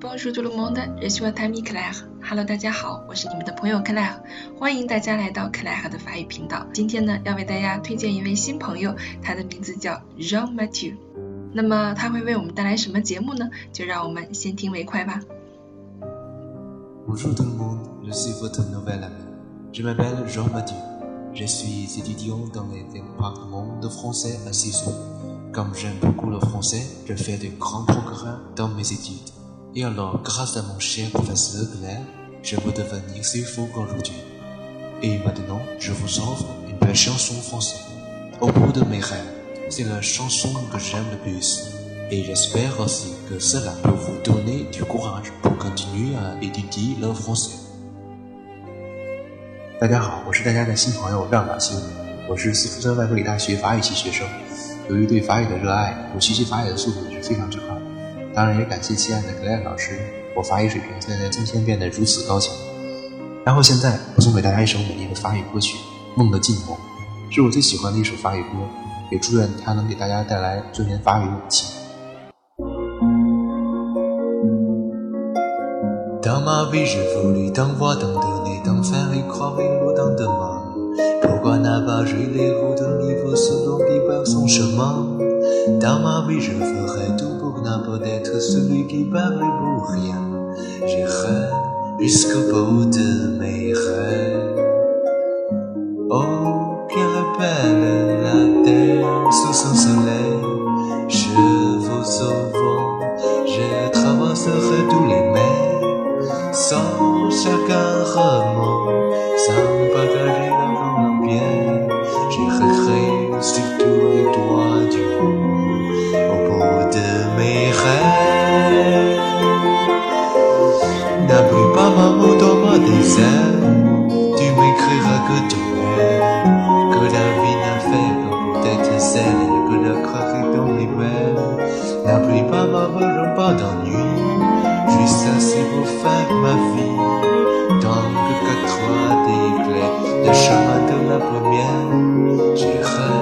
Bonjour tout le monde, je suis votre ami Claire. Hello，大家好，我是你们的朋友 Claire，欢迎大家来到 Claire 的法语频道。今天呢，要为大家推荐一位新朋友，他的名字叫 Jean Mathieu。那么他会为我们带来什么节目呢？就让我们先听为快吧。Bonjour tout le monde, je suis votre nouvel ami. Je m'appelle Jean Mathieu. Je suis étudiant dans les départements de français à Sissou. Comme j'aime beaucoup le français, je fais de grands progrès dans mes études. Et alors, grâce à mon cher professeur Claire, je peux devenir si fou qu'aujourd'hui. Et maintenant, je vous offre une belle chanson française. Au bout de mes rêves, c'est la chanson que j'aime le plus. Et j'espère aussi que cela peut vous donner du courage pour continuer à étudier le français. 大家好，我是大家的新朋友让马修，我是斯福特外国语大学法语系学生。由于对法语的热爱，我学习法语的速度也是非常之快。 当然也感谢亲爱的格莱老师，我法语水平现在在今天变得如此高强。然后现在我送给大家一首美丽的法语歌曲《梦的尽头》，是我最喜欢的一首法语歌，也祝愿它能给大家带来尊严法语的勇气。Dans ma vie, je voulais t'en voir, t'en donner, t'en faire y croire une autant demain. Pourquoi n'avoir joué les routes d'un livre selon qui part son chemin? Dans ma vie, je ferai tout n'a peut-être celui qui parle pour rien. J'irai jusqu'au bout de mes rêves. Oh, bien belle la terre sous son soleil. Je vous au je traverserai tous les mers. Sans chacun remords, sans la grande pierre. J'irai sur tous les doigts 连说话都难不灭心寒